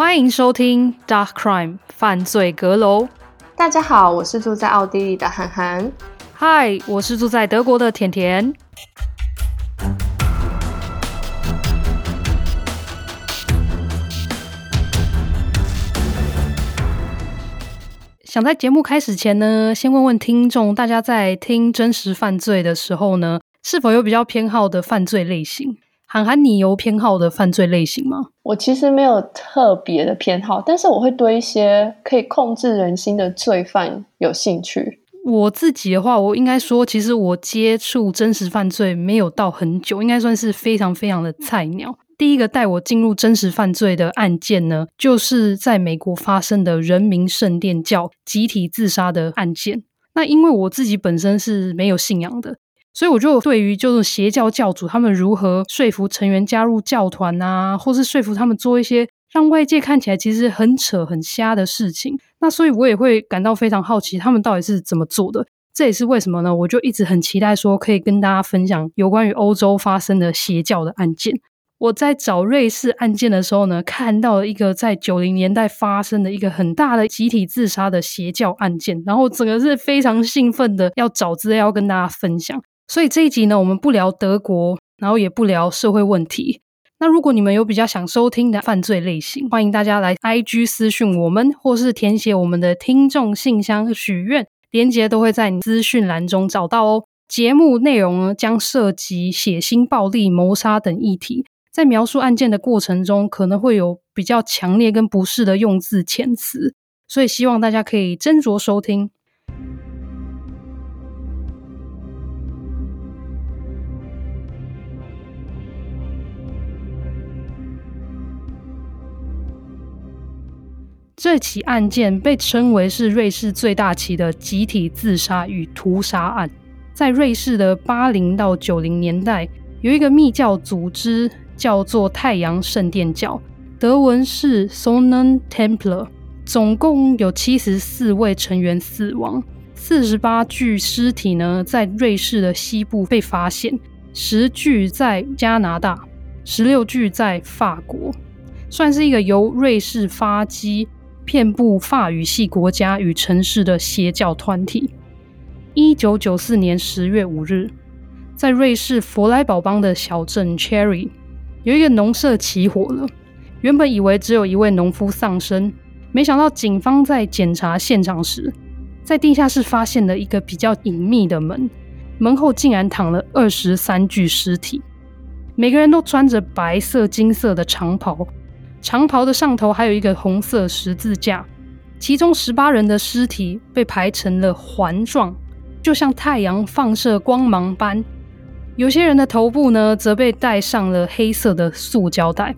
欢迎收听《Dark Crime 犯罪阁楼》。大家好，我是住在奥地利的涵涵。嗨，我是住在德国的甜甜。想在节目开始前呢，先问问听众，大家在听真实犯罪的时候呢，是否有比较偏好的犯罪类型？涵涵，你有偏好的犯罪类型吗？我其实没有特别的偏好，但是我会对一些可以控制人心的罪犯有兴趣。我自己的话，我应该说，其实我接触真实犯罪没有到很久，应该算是非常非常的菜鸟。第一个带我进入真实犯罪的案件呢，就是在美国发生的人民圣殿教集体自杀的案件。那因为我自己本身是没有信仰的。所以我就对于就是邪教教主他们如何说服成员加入教团啊，或是说服他们做一些让外界看起来其实很扯很瞎的事情，那所以我也会感到非常好奇，他们到底是怎么做的。这也是为什么呢？我就一直很期待说可以跟大家分享有关于欧洲发生的邪教的案件。我在找瑞士案件的时候呢，看到了一个在九零年代发生的一个很大的集体自杀的邪教案件，然后整个是非常兴奋的要找资料跟大家分享。所以这一集呢，我们不聊德国，然后也不聊社会问题。那如果你们有比较想收听的犯罪类型，欢迎大家来 IG 私讯我们，或是填写我们的听众信箱许愿，连结都会在你资讯栏中找到哦。节目内容呢，将涉及血腥、暴力、谋杀等议题，在描述案件的过程中，可能会有比较强烈跟不适的用字遣词，所以希望大家可以斟酌收听。这起案件被称为是瑞士最大起的集体自杀与屠杀案。在瑞士的八零到九零年代，有一个密教组织叫做太阳圣殿教，德文是 Sonnentempler，总共有七十四位成员死亡，四十八具尸体呢在瑞士的西部被发现，十具在加拿大，十六具在法国，算是一个由瑞士发迹。遍布法语系国家与城市的邪教团体。一九九四年十月五日，在瑞士弗莱堡邦的小镇 Cherry，有一个农舍起火了。原本以为只有一位农夫丧生，没想到警方在检查现场时，在地下室发现了一个比较隐秘的门，门后竟然躺了二十三具尸体，每个人都穿着白色、金色的长袍。长袍的上头还有一个红色十字架，其中十八人的尸体被排成了环状，就像太阳放射光芒般。有些人的头部呢，则被戴上了黑色的塑胶袋。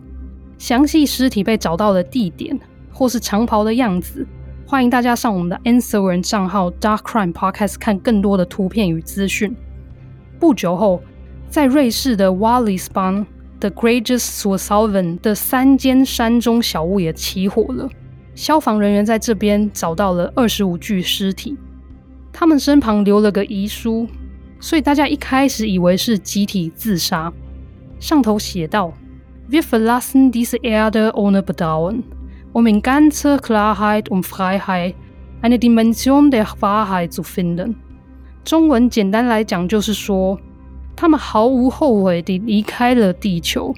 详细尸体被找到的地点或是长袍的样子，欢迎大家上我们的 Instagram 账号 Dark Crime Podcast 看更多的图片与资讯。不久后，在瑞士的 Wallisbon The Gräges Zursalven 的三间山中小屋也起火了，消防人员在这边找到了二十五具尸体，他们身旁留了个遗书，所以大家一开始以为是集体自杀。上头写道：Wir verlassen diese Erde ohne Bedauern, um in ganzer Klarheit und Freiheit eine Dimension der Wahrheit zu finden。中文简单来讲就是说。他们毫无后悔地离开了地球，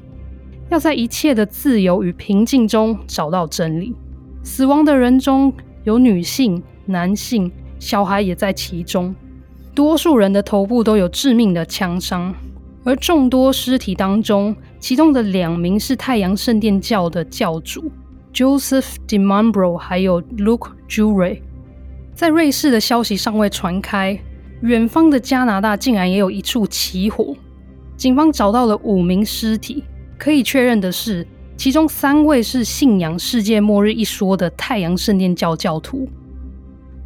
要在一切的自由与平静中找到真理。死亡的人中有女性、男性、小孩也在其中。多数人的头部都有致命的枪伤，而众多尸体当中，其中的两名是太阳圣殿教的教主 Joseph Di Mambro，还有 Luke Jure。在瑞士的消息尚未传开。远方的加拿大竟然也有一处起火，警方找到了五名尸体。可以确认的是，其中三位是信仰世界末日一说的太阳圣殿教教徒。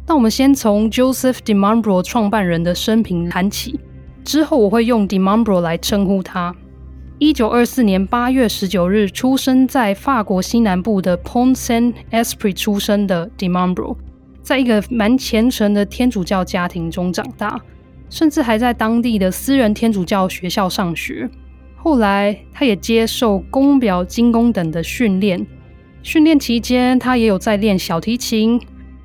那我们先从 Joseph Di Mambro 创办人的生平谈起，之后我会用 Di Mambro 来称呼他。一九二四年八月十九日出生在法国西南部的 Pont-Saint-Esprit 出生的 Di Mambro。在一个蛮虔诚的天主教家庭中长大，甚至还在当地的私人天主教学校上学。后来，他也接受钟表、金工等的训练，训练期间，他也有在练小提琴。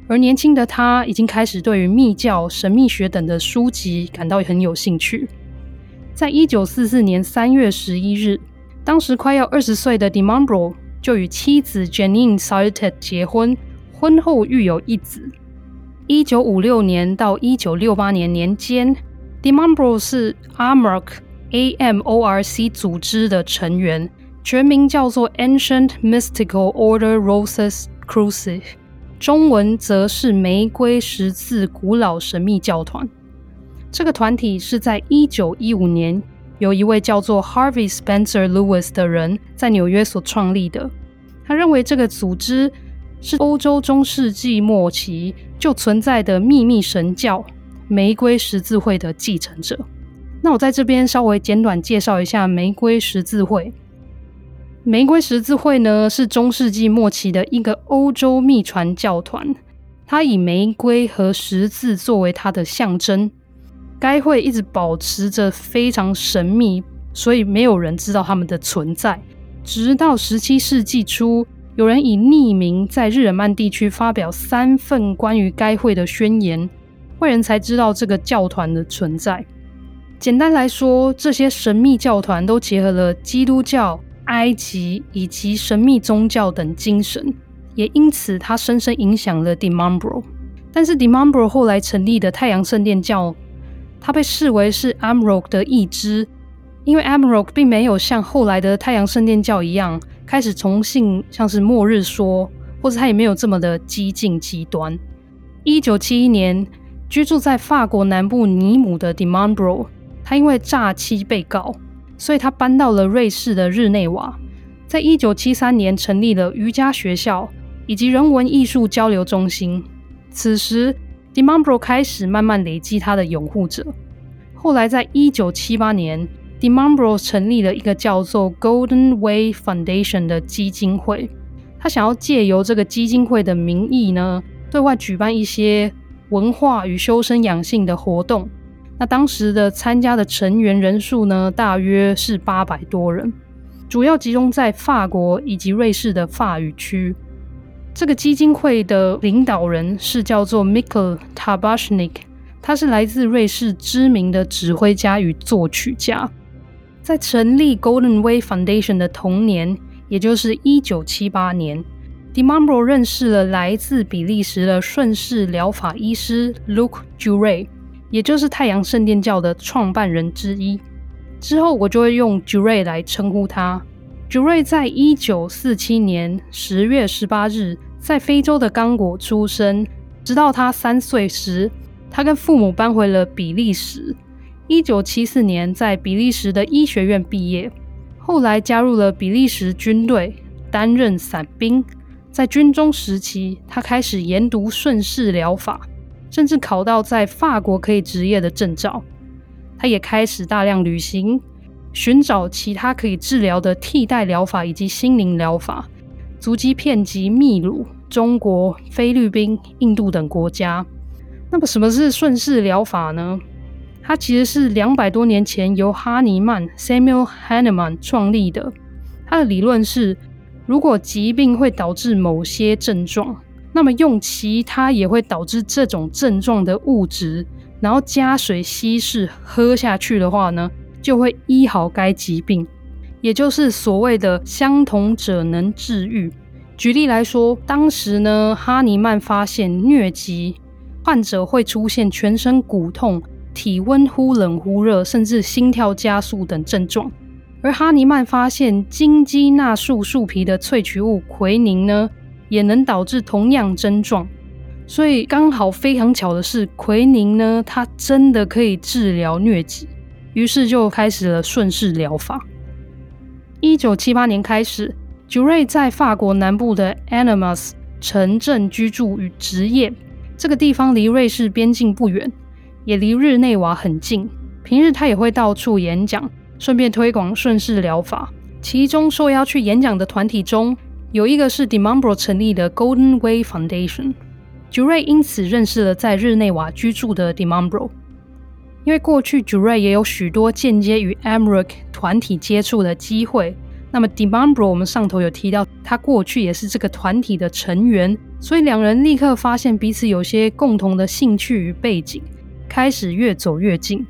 而年轻的他已经开始对于密教、神秘学等的书籍感到很有兴趣。在一九四四年三月十一日，当时快要二十岁的 Di Mambro 就与妻子 Janine Sartett 结婚，婚后育有一子。一九五六年到一九六八年年间，Demambro 是 AMORC A-M-O-R-C 组织的成员，全名叫做 Ancient Mystical Order Roses Crucis，。中文则是玫瑰十字古老神秘教团。这个团体是在一九一五年由一位叫做 Harvey Spencer Lewis 的人在纽约所创立的。他认为这个组织是欧洲中世纪末期就存在的秘密神教玫瑰十字会的继承者。那我在这边稍微简短介绍一下玫瑰十字会。玫瑰十字会呢，是中世纪末期的一个欧洲秘传教团，它以玫瑰和十字作为它的象征。该会一直保持着非常神秘，所以没有人知道他们的存在。直到十七世纪初，有人以匿名在日耳曼地区发表三份关于该会的宣言，会人才知道这个教团的存在。简单来说，这些神秘教团都结合了基督教。埃及以及神秘宗教等精神，也因此他深深影响了 Di Mambro。但是 Di Mambro 后来成立的太阳圣殿教，它被视为是 AMORC 的一支，因为 AMORC 并没有像后来的太阳圣殿教一样开始崇信像是末日说，或者他也没有这么的激进极端。一九七一年，居住在法国南部尼姆的 Di Mambro，他因为诈欺被告。所以他搬到了瑞士的日内瓦，在一九七三年成立了瑜伽学校以及人文艺术交流中心。此时，Di Mambro 开始慢慢累积他的拥护者。后来，在一九七八年，Di Mambro 成立了一个叫做 Golden Way Foundation 的基金会。他想要借由这个基金会的名义呢，对外举办一些文化与修身养性的活动。那当时的参加的成员人数呢，大约是八百多人，主要集中在法国以及瑞士的法语区。这个基金会的领导人是叫做 Michel Tabashnik，他是来自瑞士知名的指挥家与作曲家。在成立 Golden Way Foundation 的同年，也就是一九七八年，Di Mambro 认识了来自比利时的顺势疗法医师 Luke Jouret。也就是太阳圣殿教的创办人之一。之后我就会用 Jure 来称呼他。Jure 在一九四七年十月十八日在非洲的刚果出生，直到他三岁时，他跟父母搬回了比利时。一九七四年在比利时的医学院毕业，后来加入了比利时军队，担任伞兵。在军中时期，他开始研读顺势疗法。甚至考到在法国可以执业的证照，他也开始大量旅行，寻找其他可以治疗的替代疗法以及心灵疗法，足迹遍及秘鲁、中国、菲律宾、印度等国家。那么，什么是顺势疗法呢？它其实是两百多年前由哈尼曼 （Samuel Hahnemann） 创立的。他的理论是，如果疾病会导致某些症状。那么用其他也会导致这种症状的物质，然后加水稀释喝下去的话呢，就会医好该疾病，也就是所谓的相同者能治愈。举例来说，当时呢，哈尼曼发现疟疾患者会出现全身骨痛、体温忽冷忽热，甚至心跳加速等症状，而哈尼曼发现金鸡纳树树皮的萃取物奎宁呢，也能导致同样症状，所以刚好非常巧的是，奎宁呢，它真的可以治疗疟疾，于是就开始了顺势疗法。一九七八年开始杰瑞在法国南部的 Animas 城镇居住与职业，这个地方离瑞士边境不远，也离日内瓦很近。平日他也会到处演讲，顺便推广顺势疗法。其中受邀去演讲的团体中，有一个是 Di Mambro 成立的 Golden Way Foundation。j u r e 因此认识了在日内瓦居住的 Di Mambro。因为过去 j u r e 也有许多间接与 AMORC 团体接触的机会，那么 Dimambro 我们上头有提到，他过去也是这个团体的成员，所以两人立刻发现彼此有些共同的兴趣与背景，开始越走越近。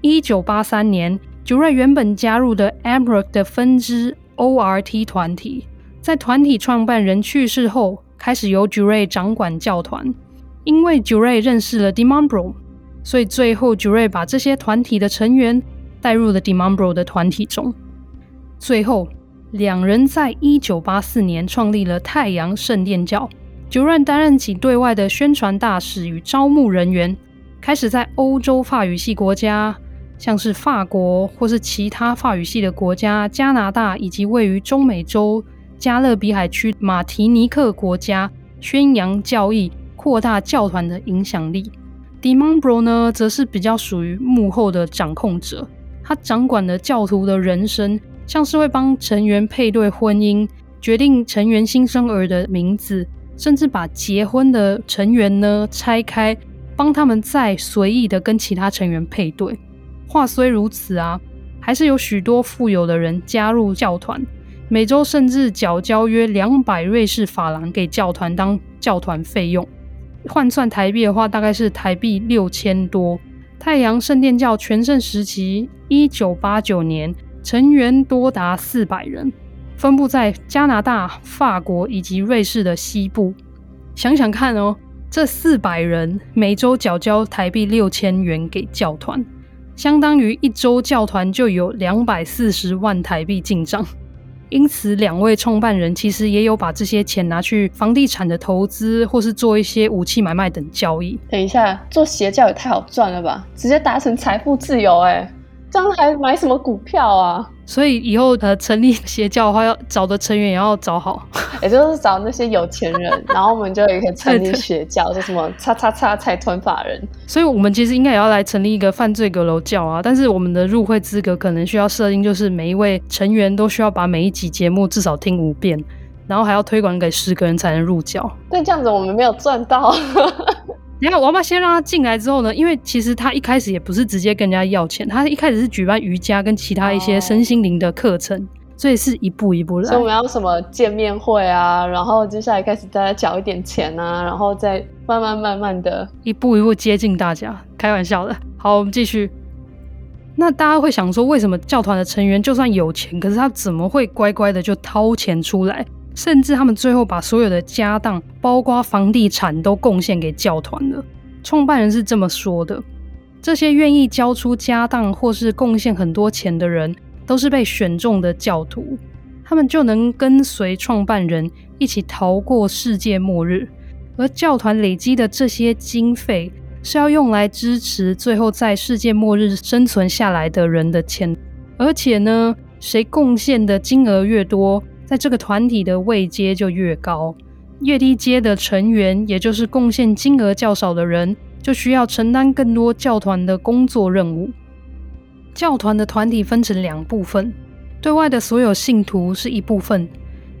一九八三年，Jure 原本加入的 a m r o c 的分支 ORT 团体，在团体创办人去世后，开始由 Jure 掌管教团。因为 Jure 认识了 Dimambro，所以最后 Jure 把这些团体的成员带入了 Dimambro 的团体中。最后。两人在一九八四年创立了太阳圣殿教，Jure 担任起对外的宣传大使与招募人员，开始在欧洲法语系国家，像是法国或是其他法语系的国家，加拿大以及位于中美洲加勒比海区马提尼克国家宣扬教义，扩大教团的影响力。Dimambro 呢，则是比较属于幕后的掌控者，他掌管了教徒的人生。像是会帮成员配对婚姻，决定成员新生儿的名字，甚至把结婚的成员呢拆开，帮他们再随意的跟其他成员配对。话虽如此啊，还是有许多富有的人加入教团，每周甚至缴交约两百瑞士法郎给教团当教团费用，换算台币的话，大概是台币六千多。太阳圣殿教全盛时期，一九八九年。成员多达四百人，分布在加拿大、法国以及瑞士的西部。想想看哦，这四百人每周缴交台币六千元给教团，相当于一周教团就有两百四十万台币进账。因此，两位创办人其实也有把这些钱拿去房地产的投资，或是做一些武器买卖等交易。等一下，做邪教也太好赚了吧！直接达成财富自由哎。这样还买什么股票啊？所以以后呃成立邪教的话，要找的成员也要找好，也就是找那些有钱人，然后我们就也可以成立邪教，就什么叉叉叉财团法人。所以我们其实应该也要来成立一个犯罪阁楼教啊！但是我们的入会资格可能需要设定，就是每一位成员都需要把每一集节目至少听五遍，然后还要推广给十个人才能入教。但这样子我们没有赚到。你看，我们先让他进来之后呢，因为其实他一开始也不是直接跟人家要钱，他一开始是举办瑜伽跟其他一些身心灵的课程，哦，所以是一步一步来。所以我们要什么见面会啊，然后接下来开始大家缴一点钱啊，然后再慢慢慢慢的一步一步接近大家。开玩笑的，好，我们继续。那大家会想说，为什么教团的成员就算有钱，可是他怎么会乖乖的就掏钱出来？甚至他们最后把所有的家当，包括房地产，都贡献给教团了。创办人是这么说的：这些愿意交出家当或是贡献很多钱的人，都是被选中的教徒，他们就能跟随创办人一起逃过世界末日。而教团累积的这些经费，是要用来支持最后在世界末日生存下来的人的钱。而且呢，谁贡献的金额越多，在这个团体的位阶就越高，越低阶的成员，也就是贡献金额较少的人，就需要承担更多教团的工作任务。教团的团体分成两部分，对外的所有信徒是一部分，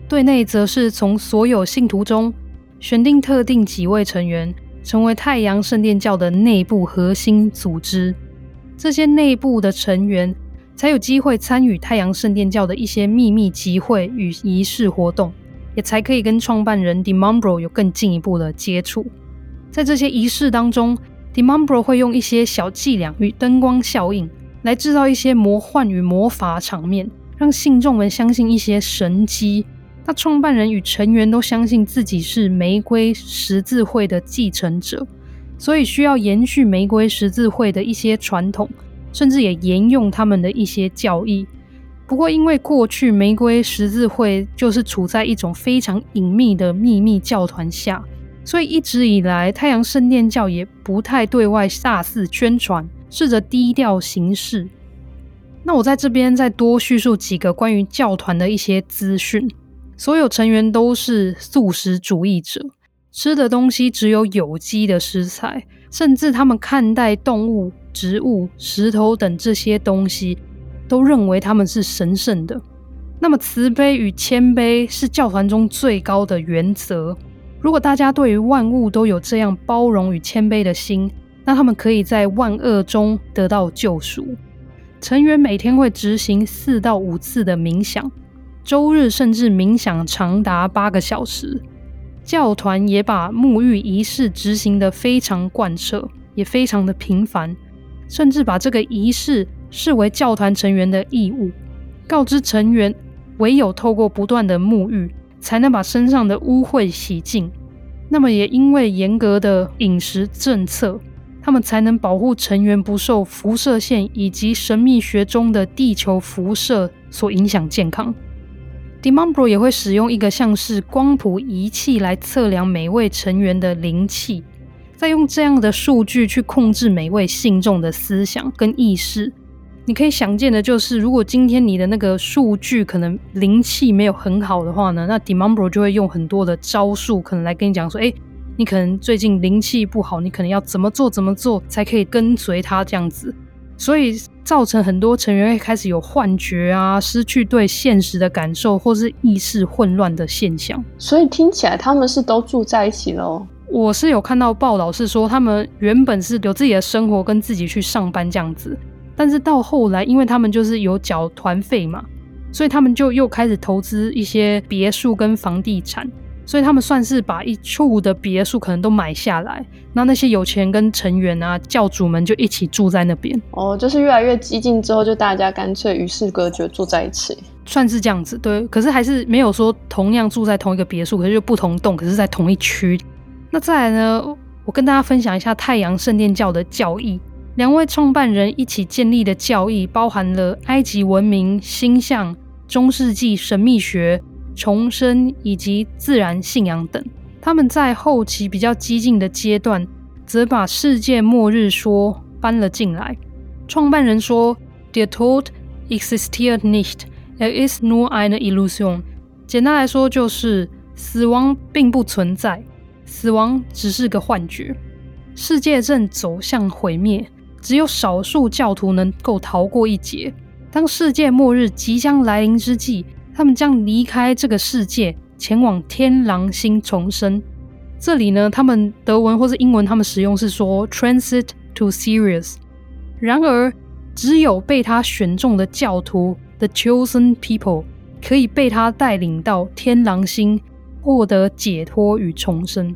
对内则是从所有信徒中选定特定几位成员，成为太阳圣殿教的内部核心组织。这些内部的成员，才有机会参与太阳圣殿教的一些秘密集会与仪式活动，也才可以跟创办人 Dimambro 有更进一步的接触。在这些仪式当中，Dimambro 会用一些小伎俩与灯光效应来制造一些魔幻与魔法场面，让信众们相信一些神迹。那创办人与成员都相信自己是玫瑰十字会的继承者，所以需要延续玫瑰十字会的一些传统。甚至也沿用他们的一些教义。不过，因为过去玫瑰十字会就是处在一种非常隐秘的秘密教团下，所以一直以来太阳圣殿教也不太对外大肆宣传，试着低调行事。那我在这边再多叙述几个关于教团的一些资讯。所有成员都是素食主义者，吃的东西只有有机的食材，甚至他们看待动物。植物、石头等这些东西，都认为他们是神圣的。那么，慈悲与谦卑是教团中最高的原则。如果大家对于万物都有这样包容与谦卑的心，那他们可以在万恶中得到救赎。成员每天会执行四到五次的冥想，周日甚至冥想长达八个小时。教团也把沐浴仪式执行得非常贯彻，也非常的频繁，甚至把这个仪式视为教团成员的义务，告知成员唯有透过不断的沐浴，才能把身上的污秽洗净。那么也因为严格的饮食政策，他们才能保护成员不受辐射线以及神秘学中的地球辐射所影响健康。Dimambro 也会使用一个像是光谱仪器来测量每位成员的灵气，再用这样的数据去控制每位信众的思想跟意识。你可以想见的就是，如果今天你的那个数据可能灵气没有很好的话呢，那 Dimambro 就会用很多的招数，可能来跟你讲说，哎，你可能最近灵气不好，你可能要怎么做怎么做才可以跟随他这样子。所以造成很多成员会开始有幻觉啊，失去对现实的感受，或是意识混乱的现象。所以听起来他们是都住在一起喽？我是有看到报道是说，他们原本是有自己的生活，跟自己去上班这样子。但是到后来，因为他们就是有缴团费嘛，所以他们就又开始投资一些别墅跟房地产。所以他们算是把一处的别墅可能都买下来，那那些有钱跟成员啊、教主们就一起住在那边。哦，就是越来越激进之后，就大家干脆与世隔绝，住在一起，算是这样子。对，可是还是没有说同样住在同一个别墅，可是就不同栋，可是在同一区。那再来呢，我跟大家分享一下太阳圣殿教的教义。两位创办人一起建立的教义，包含了埃及文明、星象、中世纪神秘学。重生以及自然信仰等，他们在后期比较激进的阶段，则把世界末日说搬了进来。创办人说：“Der Tod existiert nicht, er ist nur eine Illusion。”简单来说，就是死亡并不存在，死亡只是个幻觉。世界正走向毁灭，只有少数教徒能够逃过一劫。当世界末日即将来临之际，他们将离开这个世界，前往天狼星重生。这里呢，他们德文或是英文，他们使用是说 “transit to Sirius”。然而，只有被他选中的教徒 （the chosen people） 可以被他带领到天狼星，获得解脱与重生。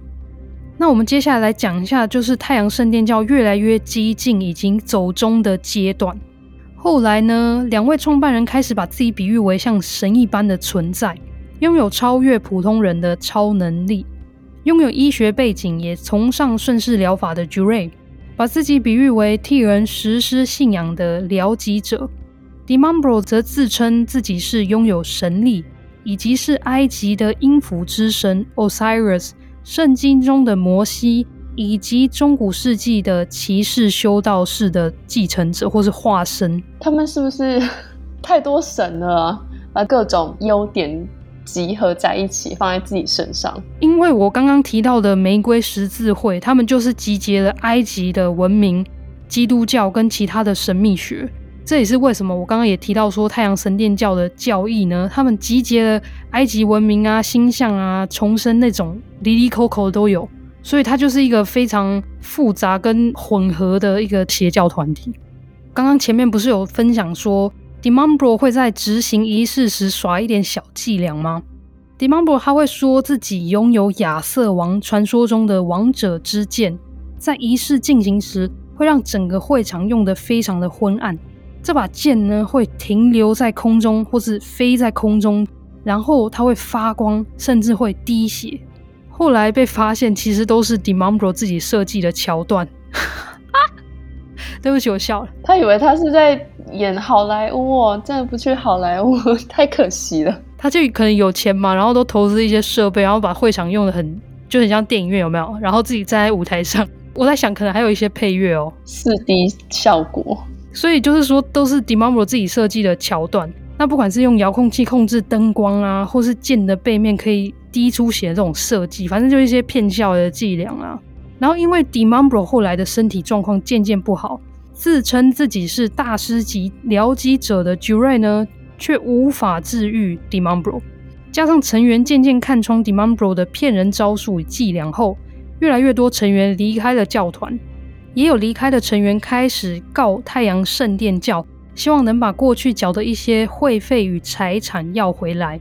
那我们接下来来讲一下，就是太阳圣殿教越来越激进，已经走中的阶段。后来呢，两位创办人开始把自己比喻为像神一般的存在，拥有超越普通人的超能力，拥有医学背景，也崇尚顺势疗法的 Jure，把自己比喻为替人实施信仰的疗己者。Dimambro 则自称自己是拥有神力，以及是埃及的音符之神 Osiris，圣经中的摩西。以及中古世纪的骑士修道士的继承者，或是化身，他们是不是 太多神了啊？把各种优点集合在一起，放在自己身上？因为我刚刚提到的玫瑰十字会，他们就是集结了埃及的文明、基督教跟其他的神秘学。这也是为什么我刚刚也提到说，太阳神殿教的教义呢，他们集结了埃及文明啊、星象啊、重生那种，哩哩抠抠都有。所以它就是一个非常复杂跟混合的一个邪教团体。刚刚前面不是有分享说 d e m a m b r o 会在执行仪式时耍一点小伎俩吗 d e m a m b r o 他会说自己拥有亚瑟王传说中的王者之剑，在仪式进行时会让整个会场用得非常的昏暗。这把剑呢会停留在空中，或是飞在空中，然后它会发光，甚至会滴血。后来被发现，其实都是 Demambro 自己设计的桥段。对不起，我笑了。他以为他是在演好莱坞哦，真的不去好莱坞，太可惜了。他就可能有钱嘛，然后都投资一些设备，然后把会场用的很，就很像电影院，有没有？然后自己站在舞台上。我在想，可能还有一些配乐哦，四 D 效果。所以就是说，都是 Dimambro 自己设计的桥段。那不管是用遥控器控制灯光啊，或是剑的背面可以。滴出血的这种设计，反正就一些骗笑的伎俩啊。然后因为 Dimambro 后来的身体状况渐渐不好，自称自己是大师级疗己者的 Jure 呢，却无法治愈 Dimambro。加上成员渐渐看穿 Dimambro 的骗人招数与伎俩后，越来越多成员离开了教团，也有离开的成员开始告太阳圣殿教希望能把过去缴的一些会费与财产要回来。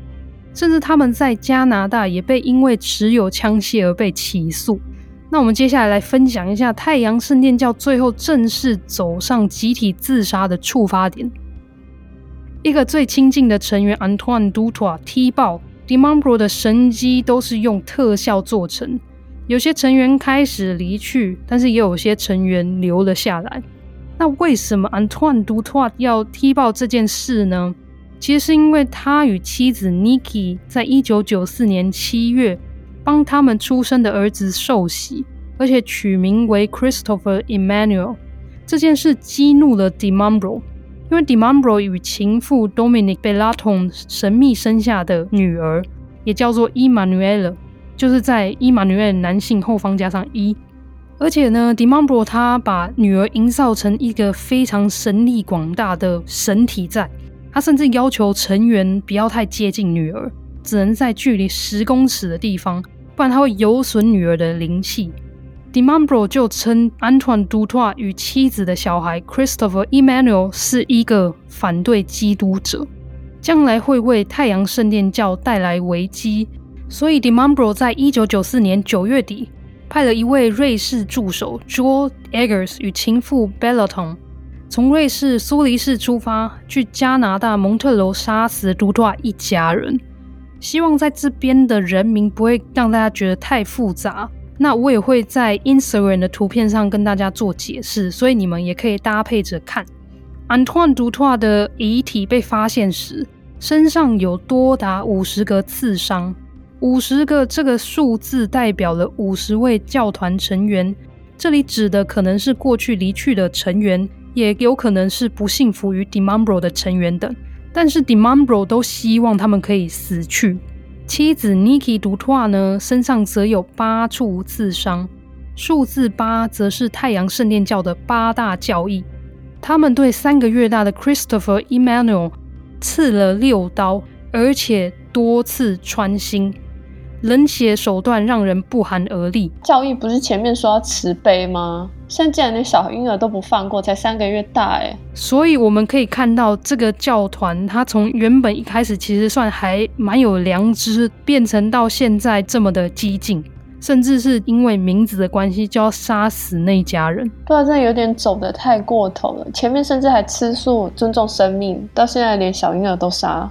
甚至他们在加拿大也被因为持有枪械而被起诉。那我们接下来来分享一下太阳圣殿教最后正式走上集体自杀的触发点。一个最亲近的成员 Antoine Doutroux 踢爆 Dimambro 的神机都是用特效做成，有些成员开始离去，但是也有些成员留了下来。那为什么 Antoine Doutroux 要踢爆这件事呢？其实是因为他与妻子 Niki 在一九九四年七月帮他们出生的儿子受洗，而且取名为 Christopher Emmanuel。这件事激怒了 Dimambro，因为 Dimambro 与情妇 Dominique Bellaton 神秘生下的女儿也叫做 Emmanuelle，就是在 Emmanuel 男性后方加上一。而且呢，Dimambro 他把女儿营造成一个非常神力广大的神体在。他甚至要求成员不要太接近女儿，只能在距离十公尺的地方，不然他会有损女儿的灵气。Dimambro 就称 Antoine Doutroux 与妻子的小孩 Christopher Emmanuel 是一个反对基督者，将来会为太阳圣殿教带来危机。所以 Dimambro 在一九九四年九月底派了一位瑞士助手 Joel Eggers 与情妇 Bellaton。从瑞士苏黎世出发，去加拿大蒙特娄杀死杜托瓦一家人，希望在这边的人民不会让大家觉得太复杂。那我也会在 Instagram 的图片上跟大家做解释，所以你们也可以搭配着看。Antoine 杜托瓦的遗体被发现时，身上有多达五十个刺伤，五十个这个数字代表了五十位教团成员，这里指的可能是过去离去的成员。也有可能是不信服于 Dimambro 的成员等，但是 Dimambro 都希望他们可以死去。妻子 Niki Doutroux 呢，身上则有八处刺伤，数字八则是太阳圣殿教的八大教义。他们对三个月大的 Christopher Emmanuel 刺了六刀，而且多次穿心。冷血手段让人不寒而栗。教义不是前面说要慈悲吗？现在竟然连小婴儿都不放过，才三个月大哎！所以我们可以看到，这个教团它从原本一开始其实算还蛮有良知，变成到现在这么的激进，甚至是因为名字的关系就要杀死那一家人。不然真的有点走得太过头了。前面甚至还吃素、尊重生命，到现在连小婴儿都杀。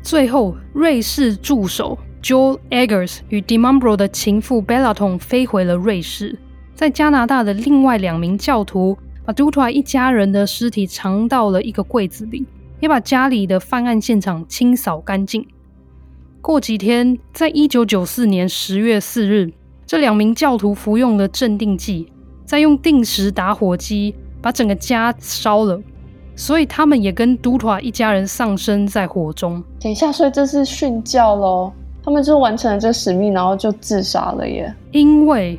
最后，瑞士助手。Joel Eggers 与 Dimambro 的情妇 Bellaton 飞回了瑞士，在加拿大的另外两名教徒把 Dutra 一家人的尸体藏到了一个柜子里，也把家里的犯案现场清扫干净。过几天，在一九九四年十月四日，这两名教徒服用了镇定剂，再用定时打火机把整个家烧了，所以他们也跟 Dutra 一家人丧生在火中。等一下，所以这是训教喽？他们就完成了这使命，然后就自杀了耶。因为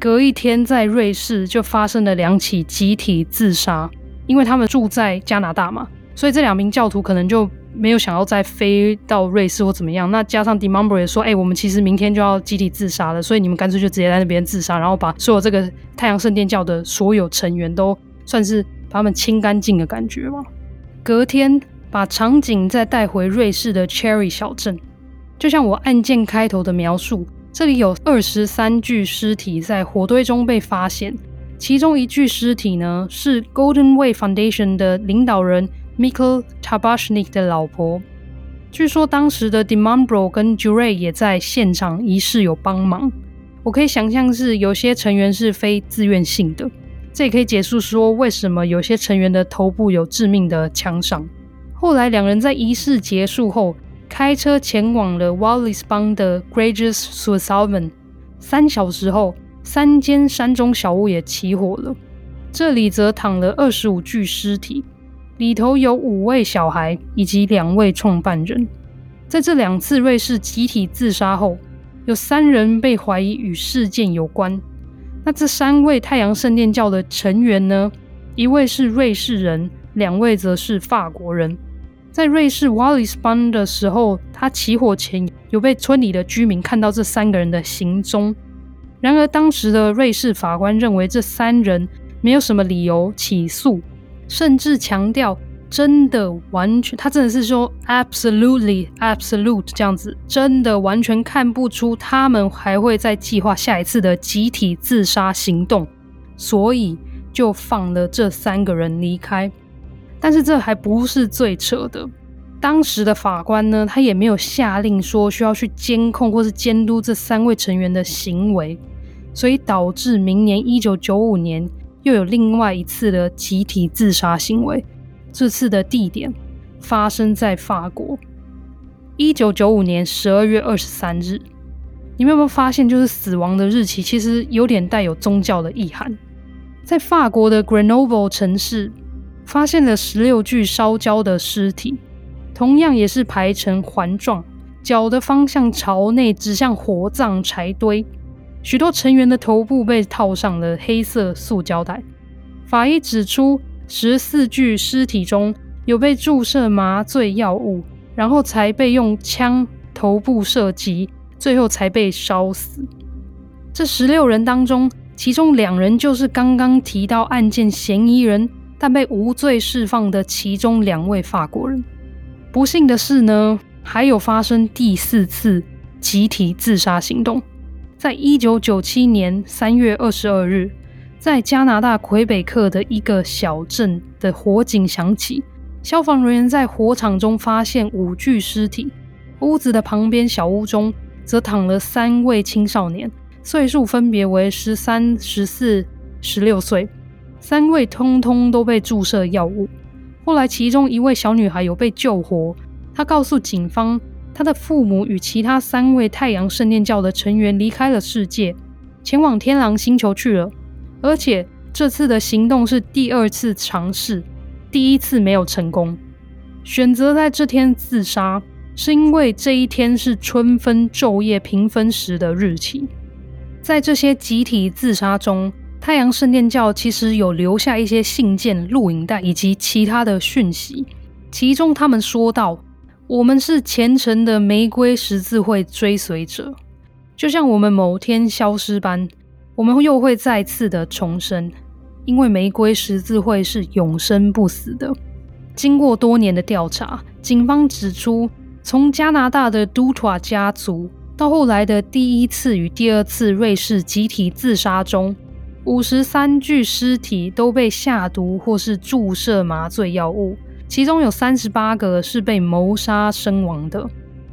隔一天在瑞士就发生了两起集体自杀，因为他们住在加拿大嘛，所以这两名教徒可能就没有想要再飞到瑞士或怎么样。那加上 d e m a m b r 也说，哎、我们其实明天就要集体自杀了，所以你们干脆就直接在那边自杀，然后把所有这个太阳圣殿教的所有成员都算是把他们清干净的感觉吧。隔天把场景再带回瑞士的 Cherry 小镇。就像我案件开头的描述，这里有二十三具尸体在火堆中被发现，其中一具尸体呢是 Golden Way Foundation 的领导人 Mikhail Tabashnik 的老婆。据说当时的 Dimambro 跟 Jurey 也在现场仪式有帮忙。我可以想象是有些成员是非自愿性的，这也可以解释说为什么有些成员的头部有致命的枪伤。后来两人在仪式结束后，开车前往了 Wallis 邦的 Grégeus-sur-Salvan，三小时后，三间山中小屋也起火了。这里则躺了二十五具尸体，里头有五位小孩以及两位创办人。在这两次瑞士集体自杀后，有三人被怀疑与事件有关。那这三位太阳圣殿教的成员呢？一位是瑞士人，两位则是法国人。在瑞士 Wallis 邦的时候，他起火前有被村里的居民看到这三个人的行踪。然而，当时的瑞士法官认为这三人没有什么理由起诉，甚至强调真的完全，他真的是说 absolutely absolute 这样子，真的完全看不出他们还会再计划下一次的集体自杀行动，所以就放了这三个人离开。但是这还不是最扯的，当时的法官呢，他也没有下令说需要去监控或是监督这三位成员的行为，所以导致明年一九九五年又有另外一次的集体自杀行为。这次的地点发生在法国，一九九五年十二月二十三日。你们有没有发现，就是死亡的日期其实有点带有宗教的意涵？在法国的 Grenoble 城市，发现了十六具烧焦的尸体，同样也是排成环状，脚的方向朝内，指向火葬柴堆。许多成员的头部被套上了黑色塑胶袋。法医指出。十四具尸体中有被注射麻醉药物，然后才被用枪头部射击，最后才被烧死。这十六人当中，其中两人就是刚刚提到案件嫌疑人，但被无罪释放的其中两位法国人。不幸的是呢，还有发生第四次集体自杀行动，在一九九七年三月二十二日。在加拿大魁北克的一个小镇的火警响起，消防人员在火场中发现五具尸体。屋子的旁边小屋中则躺了三位青少年，岁数分别为十三、十四、十六岁，三位通通都被注射药物。后来，其中一位小女孩有被救活，她告诉警方，她的父母与其他三位太阳圣殿教的成员离开了世界，前往天狼星球去了。而且这次的行动是第二次尝试，第一次没有成功。选择在这天自杀，是因为这一天是春分昼夜平分时的日期。在这些集体自杀中，太阳圣殿教其实有留下一些信件、录影带以及其他的讯息。其中他们说道：“我们是虔诚的玫瑰十字会追随者，就像我们某天消失般。”我们又会再次的重生，因为玫瑰十字会是永生不死的。经过多年的调查，警方指出，从加拿大的都托家族到后来的第一次与第二次瑞士集体自杀中，五十三具尸体都被下毒或是注射麻醉药物，其中有三十八个是被谋杀身亡的。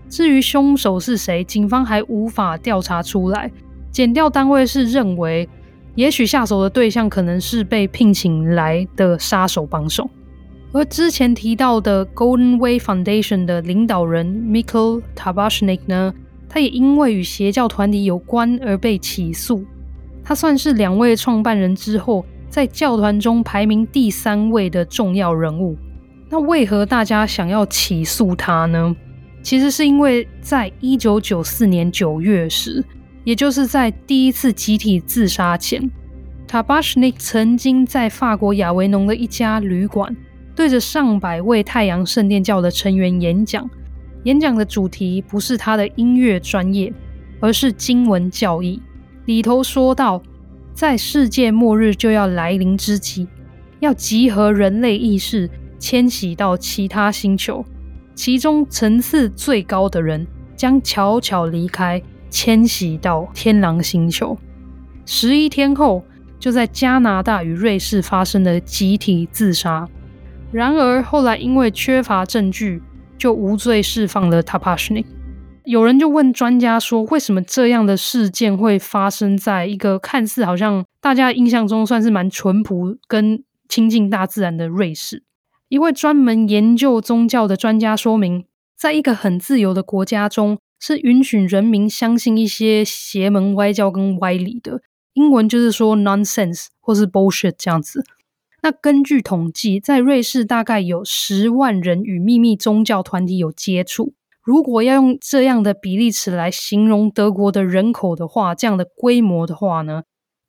至于凶手是谁，警方还无法调查出来。检调单位是认为，也许下手的对象可能是被聘请来的杀手帮手。而之前提到的 Golden Way Foundation 的领导人 Mikhail Tabashnik 呢，他也因为与邪教团体有关而被起诉。他算是两位创办人之后，在教团中排名第三位的重要人物。那为何大家想要起诉他呢？其实是因为在一九九四年九月时。也就是在第一次集体自杀前，Tabashnik 曾经在法国亚维农的一家旅馆，对着上百位太阳圣殿教的成员演讲。演讲的主题不是他的音乐专业，而是经文教义。里头说到，在世界末日就要来临之际，要集合人类意识，迁徙到其他星球，其中层次最高的人将悄悄离开。迁徙到天狼星球，十一天后，就在加拿大与瑞士发生了集体自杀。然而后来因为缺乏证据，就无罪释放了 Tapashnik。有人就问专家说，为什么这样的事件会发生在一个看似好像大家印象中算是蛮淳朴跟亲近大自然的瑞士？一位专门研究宗教的专家说明，在一个很自由的国家中。是允许人民相信一些邪门歪教跟歪理的，英文就是说 nonsense 或是 bullshit 这样子。那根据统计，在瑞士大概有十万人与秘密宗教团体有接触。如果要用这样的比例尺来形容德国的人口的话，这样的规模的话呢，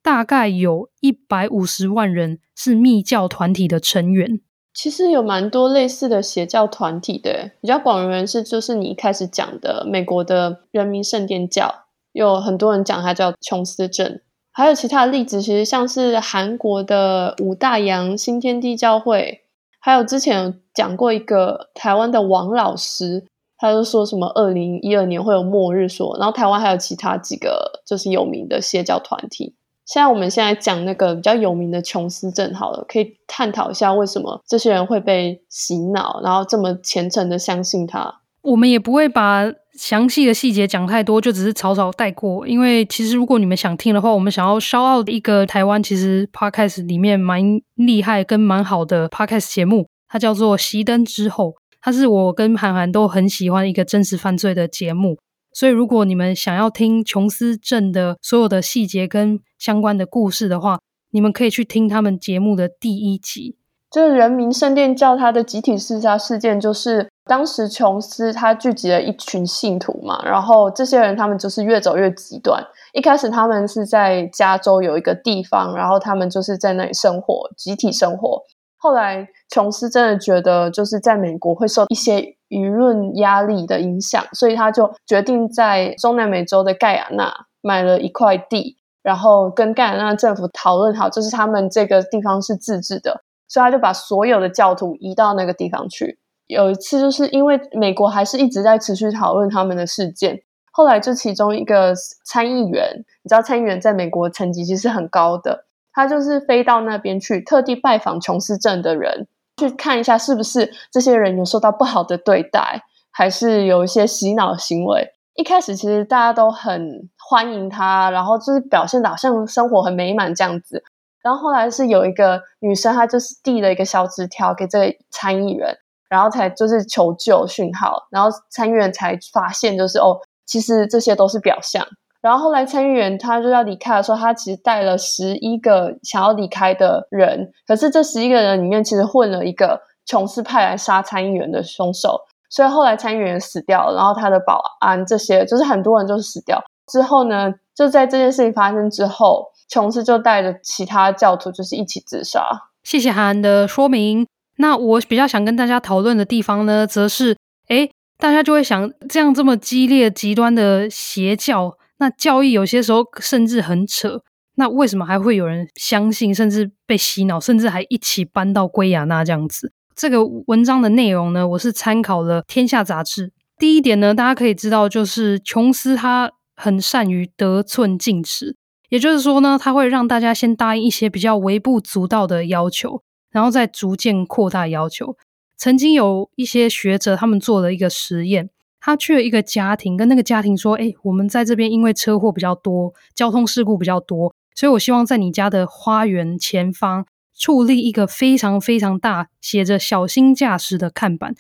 大概有一百五十万人是密教团体的成员。其实有蛮多类似的邪教团体的，比较广为人士就是你一开始讲的美国的人民圣殿教，有很多人讲它叫琼斯镇，还有其他的例子，其实像是韩国的五大洋新天地教会，还有之前有讲过一个台湾的王老师，他就说什么二零一二年会有末日说，然后台湾还有其他几个就是有名的邪教团体。现在我们现在讲那个比较有名的琼斯镇好了，可以探讨一下为什么这些人会被洗脑，然后这么虔诚的相信他。我们也不会把详细的细节讲太多，就只是草草带过。因为其实如果你们想听的话，我们想要 shout out 一个台湾其实 podcast 里面蛮厉害跟蛮好的 podcast 节目，它叫做《熄灯之后》，它是我跟韩寒都很喜欢一个真实犯罪的节目。所以如果你们想要听琼斯镇的所有的细节跟相关的故事的话，你们可以去听他们节目的第一集。这个人民圣殿教他的集体自杀事件，就是当时琼斯他聚集了一群信徒嘛，然后这些人他们就是越走越极端。一开始他们是在加州有一个地方，然后他们就是在那里生活，集体生活。后来琼斯真的觉得就是在美国会受一些舆论压力的影响，所以他就决定在中南美洲的盖亚纳买了一块地，然后跟盖亚纳政府讨论好，就是他们这个地方是自治的。所以他就把所有的教徒移到那个地方去。有一次，就是因为美国还是一直在持续讨论他们的事件。后来，就其中一个参议员，你知道参议员在美国层级其实很高的，他就是飞到那边去，特地拜访琼斯镇的人，去看一下是不是这些人有受到不好的对待，还是有一些洗脑行为。一开始其实大家都很欢迎他，然后就是表现得好像生活很美满这样子。然后后来是有一个女生，她就是递了一个小纸条给这个参议员，然后才就是求救讯号，然后参议员才发现就是哦，其实这些都是表象。然后后来参议员他就要离开的时候，他其实带了十一个想要离开的人，可是这十一个人里面其实混了一个琼斯派来杀参议员的凶手，所以后来参议员死掉了，然后他的保安这些就是很多人都死掉。之后呢，就在这件事情发生之后。琼斯就带着其他教徒，就是一起自杀。谢谢韩的说明。那我比较想跟大家讨论的地方呢，则是，诶，大家就会想，这样这么激烈、极端的邪教，那教义有些时候甚至很扯，那为什么还会有人相信，甚至被洗脑，甚至还一起搬到圭亚那这样子？这个文章的内容呢，我是参考了《天下》杂志。第一点呢，大家可以知道，就是琼斯他很善于得寸进尺。也就是说呢，他会让大家先答应一些比较微不足道的要求，然后再逐渐扩大要求。曾经有一些学者他们做了一个实验，他去了一个家庭，跟那个家庭说：“诶，我们在这边因为车祸比较多，交通事故比较多，所以我希望在你家的花园前方矗立一个非常非常大，写着‘小心驾驶’的看板。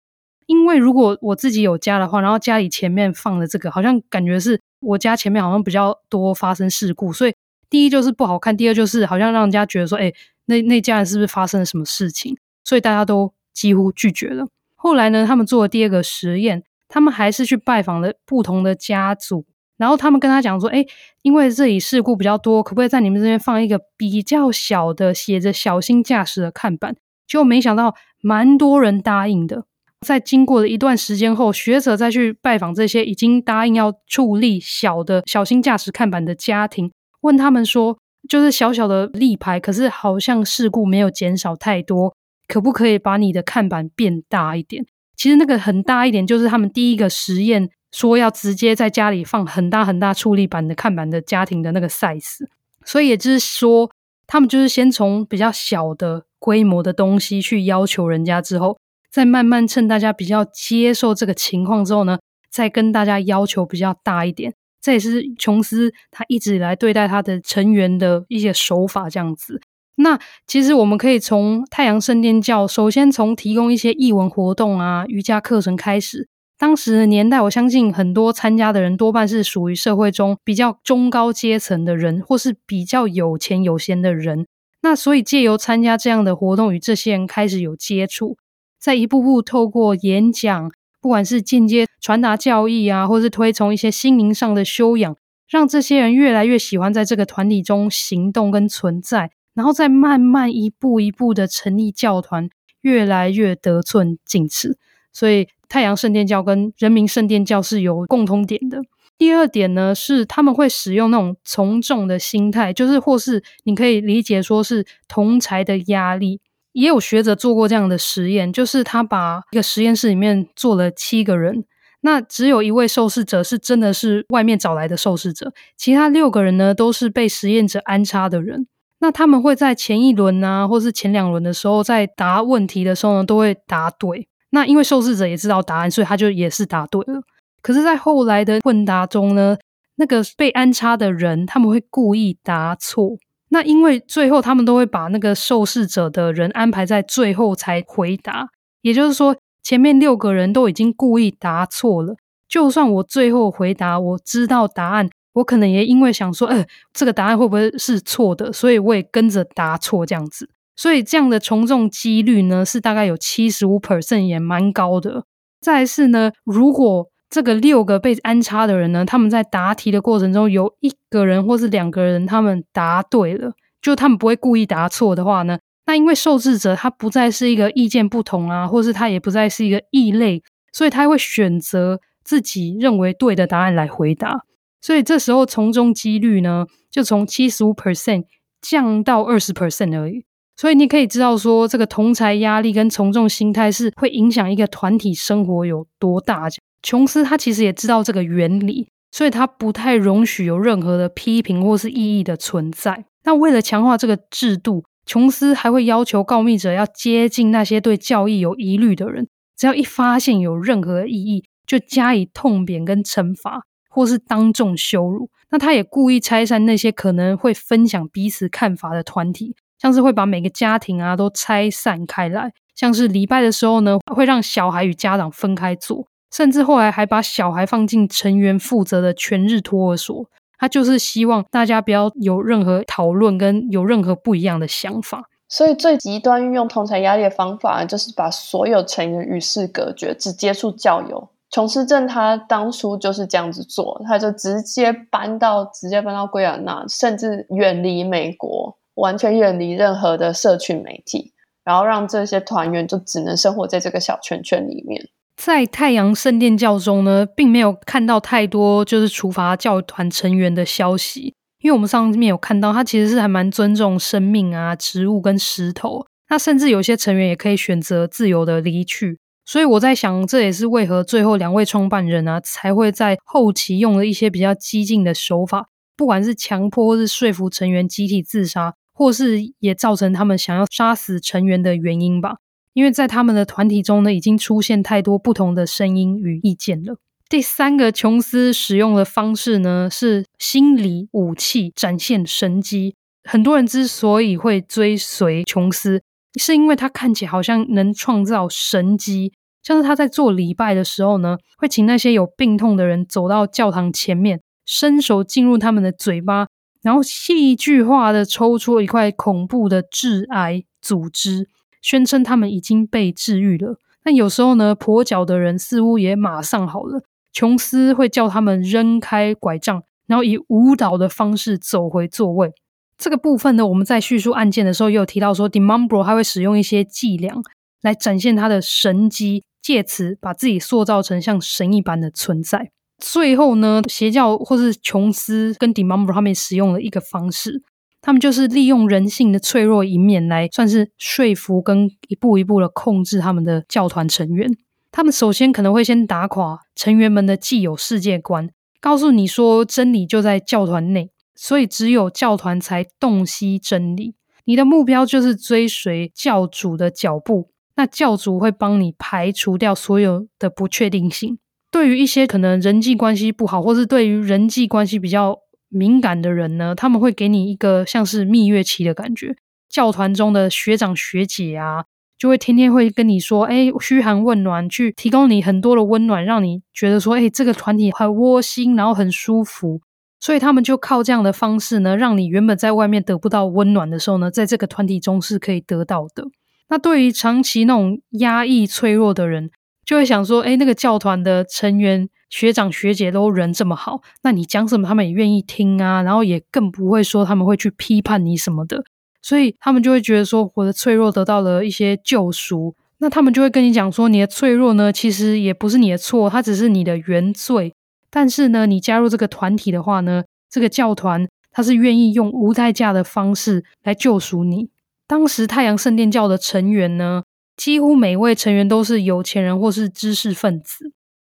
因为如果我自己有家的话，然后家里前面放的这个，好像感觉是我家前面好像比较多发生事故，所以。”第一就是不好看，第二就是好像让人家觉得说，诶，那那家人是不是发生了什么事情？所以大家都几乎拒绝了。后来呢，他们做了第二个实验，他们还是去拜访了不同的家族，然后他们跟他讲说，诶，因为这里事故比较多，可不可以在你们这边放一个比较小的写着“小心驾驶”的看板？就没想到蛮多人答应的。在经过了一段时间后，学者再去拜访这些已经答应要矗立小的“小心驾驶”看板的家庭。问他们说，就是小小的立牌，可是好像事故没有减少太多，可不可以把你的看板变大一点？其实那个很大一点，就是他们第一个实验说要直接在家里放很大很大处理板的看板的家庭的那个 size。所以也就是说，他们就是先从比较小的规模的东西去要求人家，之后再慢慢趁大家比较接受这个情况之后呢，再跟大家要求比较大一点。这也是琼斯他一直以来对待他的成员的一些手法，这样子。那其实我们可以从太阳圣殿教，首先从提供一些译文活动啊、瑜伽课程开始。当时的年代，我相信很多参加的人多半是属于社会中比较中高阶层的人，或是比较有钱有闲的人。那所以借由参加这样的活动，与这些人开始有接触，再一步步透过演讲。不管是间接传达教义啊，或是推崇一些心灵上的修养，让这些人越来越喜欢在这个团体中行动跟存在，然后再慢慢一步一步的成立教团，越来越得寸进尺。所以太阳圣殿教跟人民圣殿教是有共通点的。第二点呢，是他们会使用那种从众的心态，就是或是你可以理解说是同侪的压力。也有学者做过这样的实验，就是他把一个实验室里面坐了七个人，那只有一位受试者是真的是外面找来的受试者，其他六个人呢都是被实验者安插的人。那他们会在前一轮啊，或是前两轮的时候，在答问题的时候呢，都会答对。那因为受试者也知道答案，所以他就也是答对了。可是，在后来的问答中呢，那个被安插的人他们会故意答错。那因为最后他们都会把那个受试者的人安排在最后才回答，也就是说，前面六个人都已经故意答错了。就算我最后回答，我知道答案，我可能也因为想说，呃，这个答案会不会是错的，所以我也跟着答错这样子。所以这样的从众几率呢，是大概有七十五 percent，也蛮高的。再来是呢，如果这个六个被安插的人呢，他们在答题的过程中，有一个人或是两个人他们答对了，就他们不会故意答错的话呢，那因为受试者他不再是一个意见不同啊，或是他也不再是一个异类，所以他会选择自己认为对的答案来回答，所以这时候从众几率呢，就从七十五 percent 降到二十 percent 而已。所以你可以知道说，这个同侪压力跟从众心态是会影响一个团体生活有多大。琼斯他其实也知道这个原理，所以他不太容许有任何的批评或是异议的存在。那为了强化这个制度，琼斯还会要求告密者要接近那些对教义有疑虑的人，只要一发现有任何异议，就加以痛扁跟惩罚，或是当众羞辱。那他也故意拆散那些可能会分享彼此看法的团体，像是会把每个家庭啊都拆散开来，像是礼拜的时候呢，会让小孩与家长分开坐。甚至后来还把小孩放进成员负责的全日托儿所，他就是希望大家不要有任何讨论跟有任何不一样的想法。所以最极端运用同侪压力的方法，就是把所有成员与世隔绝，只接触教友。琼斯镇他当初就是这样子做，他就直接搬到直接搬到圭亚那，甚至远离美国，完全远离任何的社群媒体，然后让这些团员就只能生活在这个小圈圈里面。在太阳圣殿教中呢，并没有看到太多就是处罚教团成员的消息，因为我们上面有看到，他其实是还蛮尊重生命啊、植物跟石头，那甚至有些成员也可以选择自由的离去。所以我在想，这也是为何最后两位创办人啊，才会在后期用了一些比较激进的手法，不管是强迫或是说服成员集体自杀，或是也造成他们想要杀死成员的原因吧。因为在他们的团体中呢，已经出现太多不同的声音与意见了。第三个琼斯使用的方式呢，是心理武器，展现神机。很多人之所以会追随琼斯，是因为他看起来好像能创造神迹。像是他在做礼拜的时候呢，会请那些有病痛的人走到教堂前面，伸手进入他们的嘴巴，然后戏剧化的抽出一块恐怖的致癌组织。宣称他们已经被治愈了，但有时候呢，跛脚的人似乎也马上好了。琼斯会叫他们扔开拐杖，然后以舞蹈的方式走回座位。这个部分呢，我们在叙述案件的时候也有提到说，Di-Mambro 他会使用一些伎俩来展现他的神机，借此把自己塑造成像神一般的存在。最后呢，邪教或是琼斯跟 Di-Mambro 他们使用了一个方式。他们就是利用人性的脆弱一面来算是说服跟一步一步的控制他们的教团成员。他们首先可能会先打垮成员们的既有世界观，告诉你说真理就在教团内，所以只有教团才洞悉真理。你的目标就是追随教主的脚步，那教主会帮你排除掉所有的不确定性。对于一些可能人际关系不好，或是对于人际关系比较敏感的人呢，他们会给你一个像是蜜月期的感觉。教团中的学长学姐啊，就会天天会跟你说，哎，嘘寒问暖，去提供你很多的温暖，让你觉得说，哎，这个团体很窝心，然后很舒服。所以他们就靠这样的方式呢，让你原本在外面得不到温暖的时候呢，在这个团体中是可以得到的。那对于长期那种压抑脆弱的人，就会想说，哎，那个教团的成员。学长学姐都人这么好，那你讲什么他们也愿意听啊，然后也更不会说他们会去批判你什么的，所以他们就会觉得说我的脆弱得到了一些救赎，那他们就会跟你讲说你的脆弱呢，其实也不是你的错，它只是你的原罪，但是呢，你加入这个团体的话呢，这个教团它是愿意用无代价的方式来救赎你。当时太阳圣殿教的成员呢，几乎每位成员都是有钱人或是知识分子。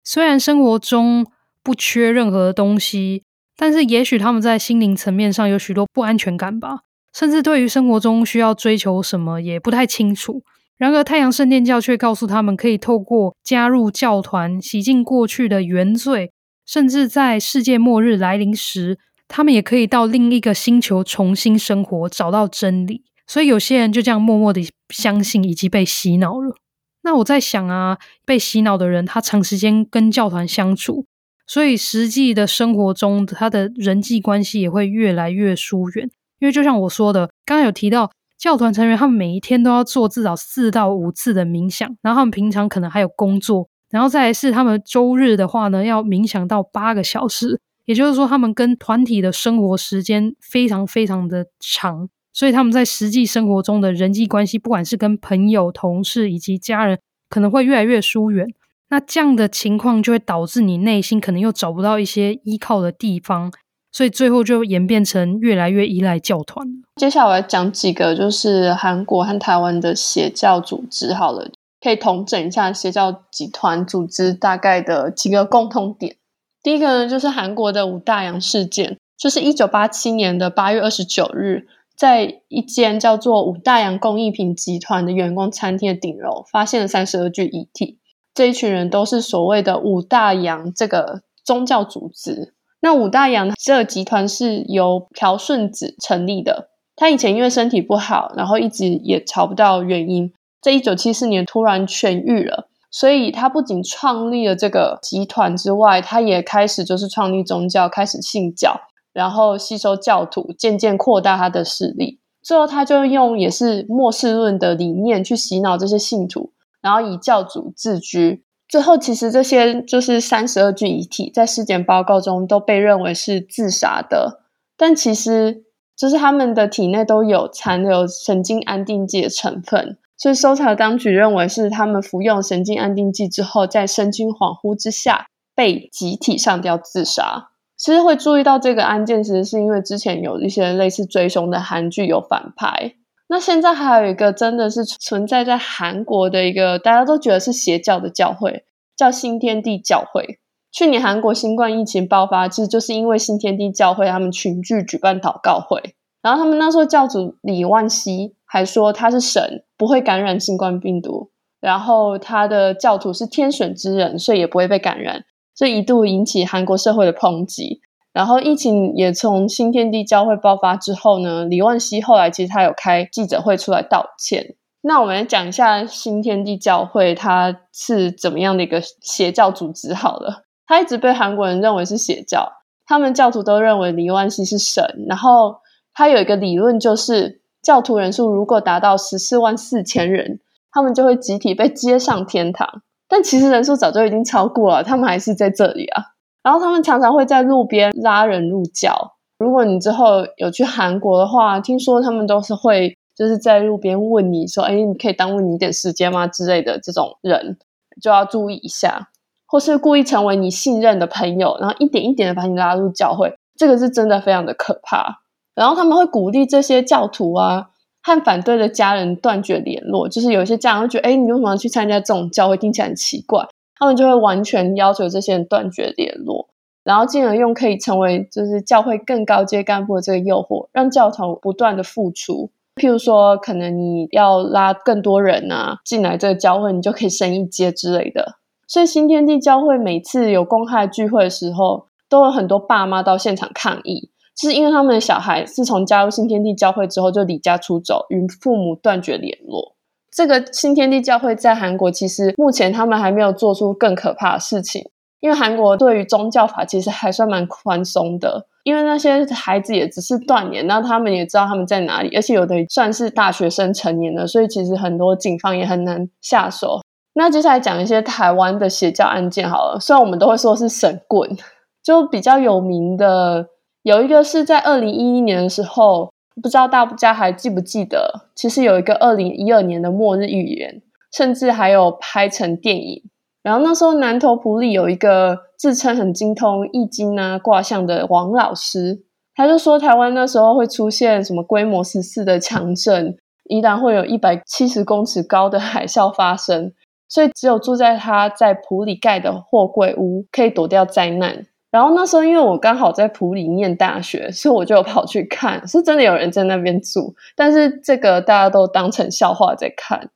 虽然生活中不缺任何东西，但是也许他们在心灵层面上有许多不安全感吧，甚至对于生活中需要追求什么也不太清楚。然而，太阳圣殿教却告诉他们，可以透过加入教团，洗净过去的原罪，甚至在世界末日来临时，他们也可以到另一个星球重新生活，找到真理。所以，有些人就这样默默的相信，以及被洗脑了。那我在想啊，被洗脑的人，他长时间跟教团相处，所以实际的生活中，他的人际关系也会越来越疏远。因为就像我说的，刚刚有提到。教团成员他们每一天都要做至少四到五次的冥想，然后他们平常可能还有工作，然后再来是他们周日的话呢，要冥想到八个小时，也就是说他们跟团体的生活时间非常非常的长，所以他们在实际生活中的人际关系，不管是跟朋友、同事以及家人，可能会越来越疏远。那这样的情况就会导致你内心可能又找不到一些依靠的地方。所以最后就演变成越来越依赖教团。接下来我要讲几个就是韩国和台湾的邪教组织，好了，可以统整一下邪教集团组织大概的几个共通点。第一个呢，就是韩国的五大洋事件，就是一九八七年的八月二十九日，在一间叫做五大洋工艺品集团的员工餐厅的顶楼，发现了三十二具遗体。这一群人都是所谓的五大洋这个宗教组织。那五大洋这个集团是由朴顺子成立的。他以前因为身体不好，然后一直也查不到原因，在一九七四年突然痊愈了。所以他不仅创立了这个集团之外，他也开始就是创立宗教，开始信教，然后吸收教徒，渐渐扩大他的势力。最后，他就用也是末世论的理念去洗脑这些信徒，然后以教主自居。最后，其实这些就是三十二具遗体，在尸检报告中都被认为是自杀的，但其实就是他们的体内都有残留神经安定剂的成分，所以搜查当局认为是他们服用神经安定剂之后，在神经恍惚之下被集体上吊自杀。其实会注意到这个案件，其实是因为之前有一些类似追凶的韩剧有反派。那现在还有一个真的是存在在韩国的一个大家都觉得是邪教的教会，叫新天地教会。去年韩国新冠疫情爆发，其实就是因为新天地教会他们群聚举办祷告会，然后他们那时候教主李万熙还说他是神，不会感染新冠病毒，然后他的教徒是天选之人，所以也不会被感染，所以一度引起韩国社会的抨击。然后疫情也从新天地教会爆发之后呢，李万熙后来其实他有开记者会出来道歉。那我们来讲一下新天地教会它是怎么样的一个邪教组织好了。他一直被韩国人认为是邪教，他们教徒都认为李万熙是神。然后他有一个理论，就是教徒人数如果达到十四万四千人，他们就会集体被接上天堂。但其实人数早就已经超过了，他们还是在这里啊。然后他们常常会在路边拉人入教。如果你之后有去韩国的话，听说他们都是会就是在路边问你说：“哎，你可以耽误你一点时间吗？”之类的这种人就要注意一下，或是故意成为你信任的朋友，然后一点一点的把你拉入教会，这个是真的非常的可怕。然后他们会鼓励这些教徒啊和反对的家人断绝联络，就是有一些家长会觉得：“哎，你为什么要去参加这种教会？听起来很奇怪。”他们就会完全要求这些人断绝联络，然后进而用可以成为就是教会更高阶干部的这个诱惑，让教团不断的付出。譬如说，可能你要拉更多人啊进来这个教会，你就可以升一阶之类的。所以新天地教会每次有公开聚会的时候，都有很多爸妈到现场抗议，是因为他们的小孩自从加入新天地教会之后就离家出走，与父母断绝联络。这个新天地教会在韩国，其实目前他们还没有做出更可怕的事情，因为韩国对于宗教法其实还算蛮宽松的，因为那些孩子也只是断联，然后他们也知道他们在哪里，而且有的算是大学生成年了，所以其实很多警方也很难下手。那接下来讲一些台湾的邪教案件好了，虽然我们都会说是神棍，就比较有名的有一个是在二零一一年的时候。不知道大家还记不记得，其实有一个二零一二年的末日预言，甚至还有拍成电影。然后那时候南投埔里有一个自称很精通易经啊卦象的王老师，他就说台湾那时候会出现什么规模十四的强震，宜兰会有一百七十公尺高的海啸发生，所以只有住在他在埔里盖的货柜屋可以躲掉灾难。然后那时候因为我刚好在埔里念大学，所以我就跑去看，是真的有人在那边住，但是这个大家都当成笑话在看。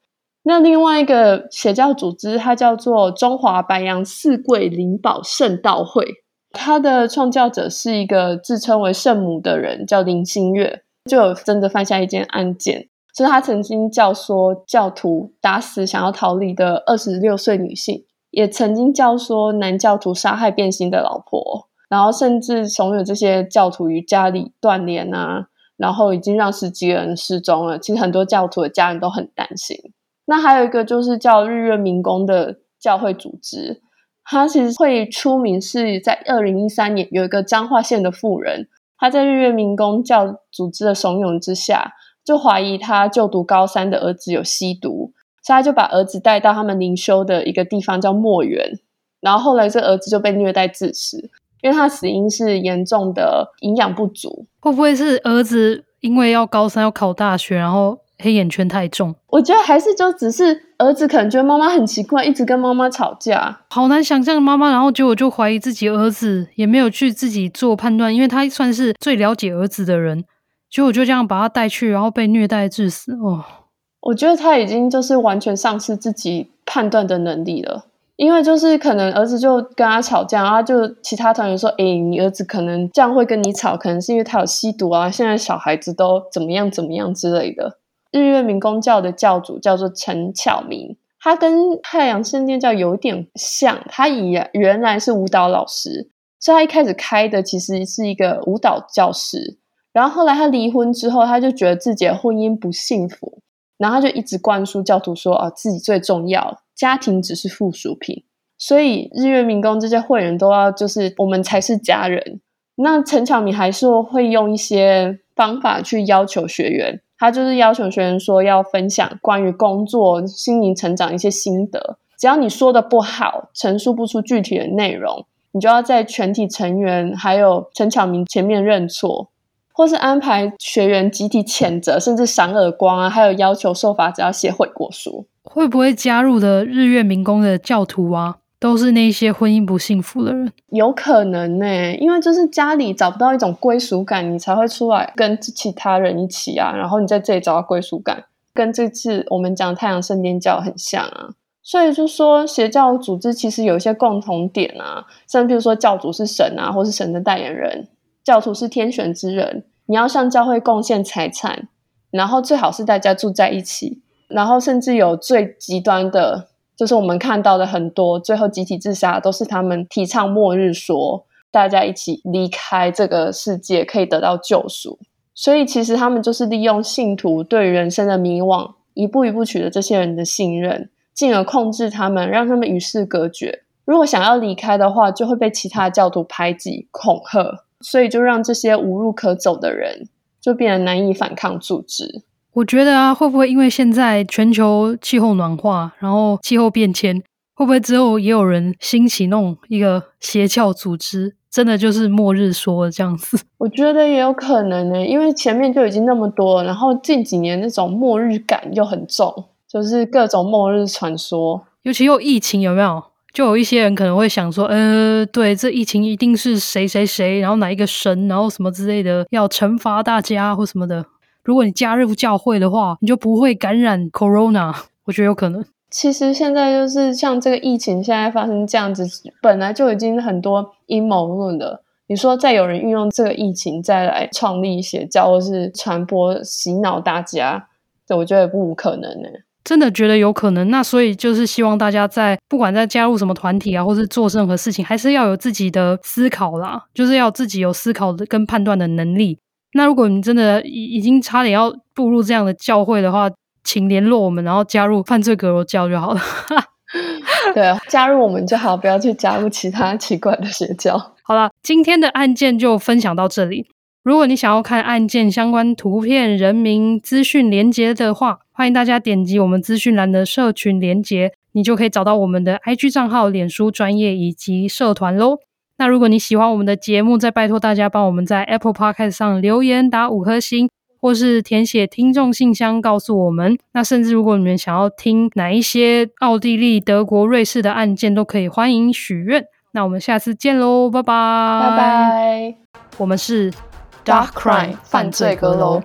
那另外一个邪教组织，它叫做中华白杨四桂灵宝圣道会，它的创教者是一个自称为圣母的人，叫林新月，就有真的犯下一件案件，就是他曾经教唆教徒打死想要逃离的二十六岁女性，也曾经教唆男教徒杀害变心的老婆，然后甚至怂恿这些教徒与家里断联啊，然后已经让十几个人失踪了。其实很多教徒的家人都很担心。那还有一个就是叫日月明功的教会组织，他其实会出名是在二零一三年有一个彰化县的妇人，他在日月明功教组织的怂恿之下，就怀疑他就读高三的儿子有吸毒，所以他就把儿子带到他们灵修的一个地方叫墨园，然后后来这儿子就被虐待致死，因为他死因是严重的营养不足，会不会是儿子因为要高三要考大学，然后？黑眼圈太重，我觉得还是就只是儿子可能觉得妈妈很奇怪，一直跟妈妈吵架，好难想象妈妈，然后结果就怀疑自己儿子，也没有去自己做判断，因为他算是最了解儿子的人，结果就这样把他带去，然后被虐待致死。哦，我觉得他已经就是完全丧失自己判断的能力了。因为就是可能儿子就跟他吵架，然后就其他团员说：“诶、你儿子可能这样会跟你吵，可能是因为他有吸毒啊。现在小孩子都怎么样怎么样之类的。”日月明功教的教主叫做陈巧明，他跟太阳圣殿教有点像，他以原来是舞蹈老师，所以他一开始开的其实是一个舞蹈教室。然后后来他离婚之后，他就觉得自己的婚姻不幸福，然后他就一直灌输教徒说：“哦，自己最重要，家庭只是附属品。”所以日月民工这些会员都要就是我们才是家人。那陈巧明还是会用一些方法去要求学员。他就是要求学员说要分享关于工作、心灵成长一些心得。只要你说的不好，陈述不出具体的内容，你就要在全体成员还有陈巧明前面认错，或是安排学员集体谴责，甚至赏耳光啊，还有要求受罚者要写悔过书。会不会加入的日月民工的教徒啊？都是那些婚姻不幸福的人，有可能呢、欸，因为就是家里找不到一种归属感，你才会出来跟其他人一起啊。然后你在这里找到归属感，跟这次我们讲太阳圣殿教很像啊。所以就说邪教组织其实有一些共同点啊，像比如说教主是神啊，或是神的代言人，教徒是天选之人，你要向教会贡献财产，然后最好是大家住在一起，然后甚至有最极端的。就是我们看到的很多最后集体自杀，都是他们提倡末日说，大家一起离开这个世界，可以得到救赎。所以其实他们就是利用信徒对人生的迷惘，一步一步取得这些人的信任，进而控制他们，让他们与世隔绝。如果想要离开的话，就会被其他教徒排挤、恐吓，所以就让这些无路可走的人，就变得难以反抗组织。我觉得啊，会不会因为现在全球气候暖化，然后气候变迁，会不会之后也有人兴起弄一个邪教组织，真的就是末日说这样子？我觉得也有可能呢，因为前面就已经那么多，然后近几年那种末日感又很重，就是各种末日传说，尤其又疫情有没有？就有一些人可能会想说，呃，对，这疫情一定是谁谁谁，然后哪一个神，然后什么之类的，要惩罚大家或什么的。如果你加入教会的话，你就不会感染 Corona。我觉得有可能。其实现在就是像这个疫情现在发生这样子，本来就已经很多阴谋论了。你说再有人运用这个疫情再来创立邪教，或是传播洗脑大家，这我觉得不无可能呢。真的觉得有可能。那所以就是希望大家在不管在加入什么团体啊，或是做任何事情，还是要有自己的思考啦，就是要自己有思考的跟判断的能力。那如果你真的已已经差点要步入这样的教会的话，请联络我们，然后加入犯罪阁楼教就好了。对啊，加入我们就好，不要去加入其他奇怪的邪教。好了，今天的案件就分享到这里。如果你想要看案件相关图片、人名、资讯连接的话，欢迎大家点击我们资讯栏的社群连接，你就可以找到我们的 IG 账号、脸书专业以及社团喽。那如果你喜欢我们的节目，再拜托大家帮我们在 Apple Podcast 上留言打五颗星，或是填写听众信箱告诉我们。那甚至如果你们想要听哪一些奥地利、德国、瑞士的案件，都可以欢迎许愿。那我们下次见喽，拜拜，拜拜。我们是 Dark Crime 犯罪阁楼。